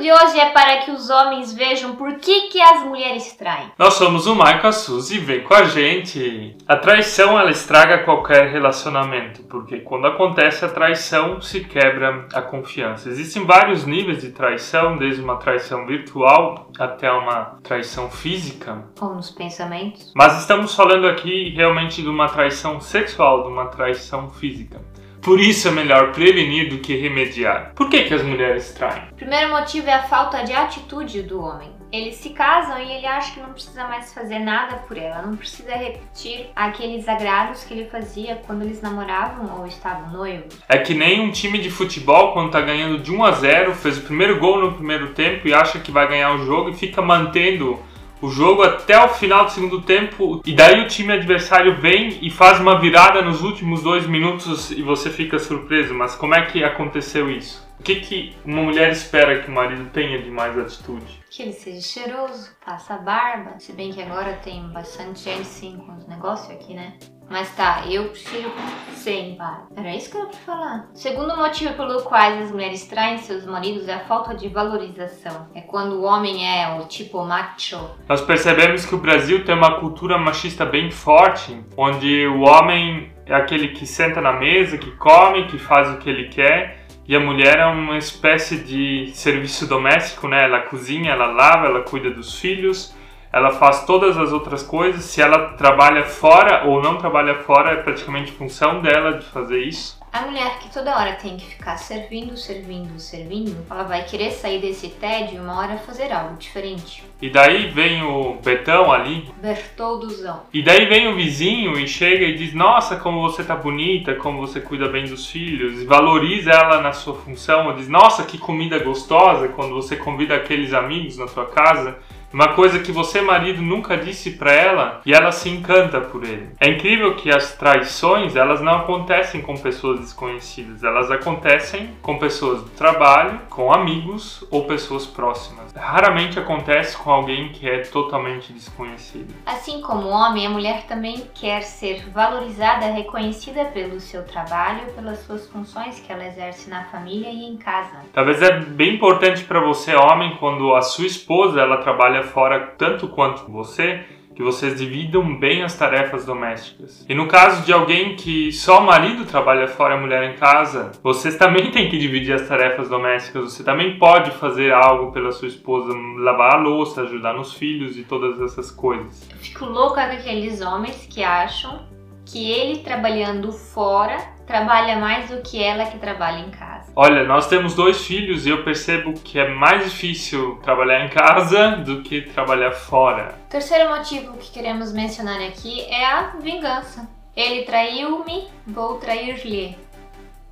de hoje é para que os homens vejam por que, que as mulheres traem. Nós somos o Maico a Suzy, vem com a gente. A traição ela estraga qualquer relacionamento, porque quando acontece a traição se quebra a confiança. Existem vários níveis de traição, desde uma traição virtual até uma traição física. Ou nos pensamentos. Mas estamos falando aqui realmente de uma traição sexual, de uma traição física. Por isso é melhor prevenir do que remediar. Por que, que as mulheres traem? O primeiro motivo é a falta de atitude do homem. Eles se casam e ele acha que não precisa mais fazer nada por ela, não precisa repetir aqueles agrados que ele fazia quando eles namoravam ou estavam noivos. É que nem um time de futebol quando tá ganhando de 1 a 0, fez o primeiro gol no primeiro tempo e acha que vai ganhar o jogo e fica mantendo o jogo até o final do segundo tempo e daí o time adversário vem e faz uma virada nos últimos dois minutos e você fica surpreso. Mas como é que aconteceu isso? O que, que uma mulher espera que o marido tenha de mais atitude? Que ele seja cheiroso, faça barba. Se bem que agora tem bastante gente sim com os negócios aqui, né? Mas tá, eu prefiro sem barba. Era isso que eu ia falar. O segundo motivo pelo qual as mulheres traem seus maridos é a falta de valorização. É quando o homem é o tipo macho. Nós percebemos que o Brasil tem uma cultura machista bem forte, onde o homem é aquele que senta na mesa, que come, que faz o que ele quer e a mulher é uma espécie de serviço doméstico, né? Ela cozinha, ela lava, ela cuida dos filhos, ela faz todas as outras coisas. Se ela trabalha fora ou não trabalha fora, é praticamente função dela de fazer isso. A mulher que toda hora tem que ficar servindo, servindo, servindo, ela vai querer sair desse tédio uma hora fazer algo diferente. E daí vem o Betão ali. Bertolduzão. E daí vem o vizinho e chega e diz: Nossa, como você tá bonita, como você cuida bem dos filhos. E valoriza ela na sua função. Diz: Nossa, que comida gostosa quando você convida aqueles amigos na sua casa. Uma coisa que você, marido, nunca disse para ela e ela se encanta por ele. É incrível que as traições, elas não acontecem com pessoas desconhecidas, elas acontecem com pessoas do trabalho, com amigos ou pessoas próximas. Raramente acontece com alguém que é totalmente desconhecido. Assim como o homem, a mulher também quer ser valorizada, reconhecida pelo seu trabalho, pelas suas funções que ela exerce na família e em casa. Talvez é bem importante para você, homem, quando a sua esposa ela trabalha fora tanto quanto você, que vocês dividam bem as tarefas domésticas. E no caso de alguém que só o marido trabalha fora e a mulher em casa, vocês também têm que dividir as tarefas domésticas. Você também pode fazer algo pela sua esposa, lavar a louça, ajudar nos filhos e todas essas coisas. Eu fico louca com aqueles homens que acham que ele trabalhando fora trabalha mais do que ela que trabalha em casa. Olha, nós temos dois filhos e eu percebo que é mais difícil trabalhar em casa do que trabalhar fora. O terceiro motivo que queremos mencionar aqui é a vingança. Ele traiu-me, vou trair-lhe.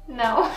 Não.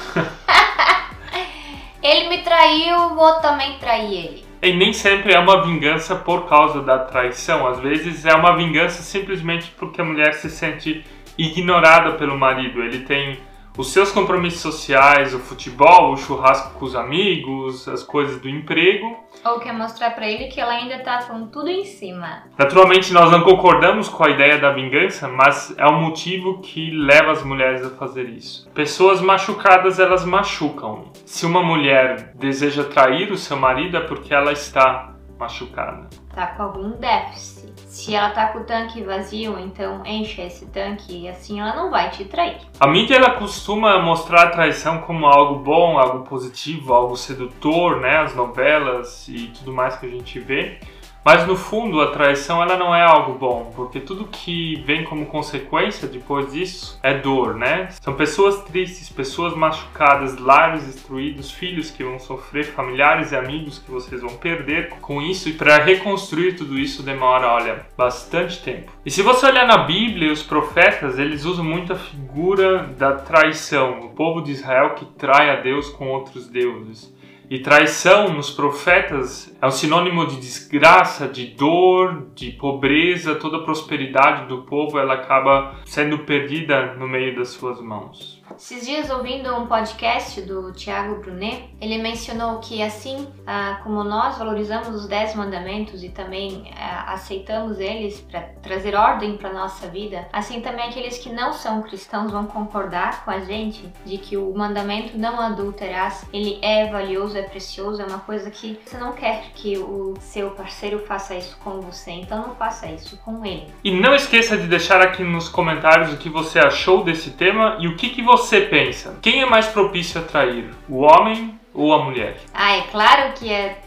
ele me traiu, vou também trair ele. E nem sempre é uma vingança por causa da traição. Às vezes é uma vingança simplesmente porque a mulher se sente ignorada pelo marido. Ele tem os seus compromissos sociais, o futebol, o churrasco com os amigos, as coisas do emprego. Ou quer mostrar para ele que ela ainda tá com tudo em cima. Naturalmente, nós não concordamos com a ideia da vingança, mas é o motivo que leva as mulheres a fazer isso. Pessoas machucadas, elas machucam. Se uma mulher deseja trair o seu marido, é porque ela está machucada. Tá com algum déficit. Se ela tá com o tanque vazio, então enche esse tanque e assim ela não vai te trair. A mídia ela costuma mostrar a traição como algo bom, algo positivo, algo sedutor, né? As novelas e tudo mais que a gente vê. Mas no fundo, a traição ela não é algo bom, porque tudo que vem como consequência depois disso é dor, né? São pessoas tristes, pessoas machucadas, lares destruídos, filhos que vão sofrer, familiares e amigos que vocês vão perder com isso e para reconstruir tudo isso demora, olha, bastante tempo. E se você olhar na Bíblia, os profetas, eles usam muito a figura da traição, o povo de Israel que trai a Deus com outros deuses. E traição nos profetas é um sinônimo de desgraça, de dor, de pobreza, toda a prosperidade do povo ela acaba sendo perdida no meio das suas mãos. Esses dias, ouvindo um podcast do Tiago Brunet, ele mencionou que assim ah, como nós valorizamos os Dez Mandamentos e também ah, aceitamos eles para trazer ordem para nossa vida, assim também aqueles que não são cristãos vão concordar com a gente de que o mandamento não adulterarás, ele é valioso, é precioso, é uma coisa que você não quer que o seu parceiro faça isso com você, então não faça isso com ele. E não esqueça de deixar aqui nos comentários o que você achou desse tema e o que, que você você pensa? Quem é mais propício a trair? O homem ou a mulher? Ah, é claro que é.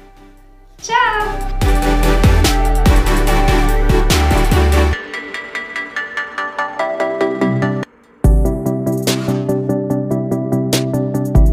Tchau!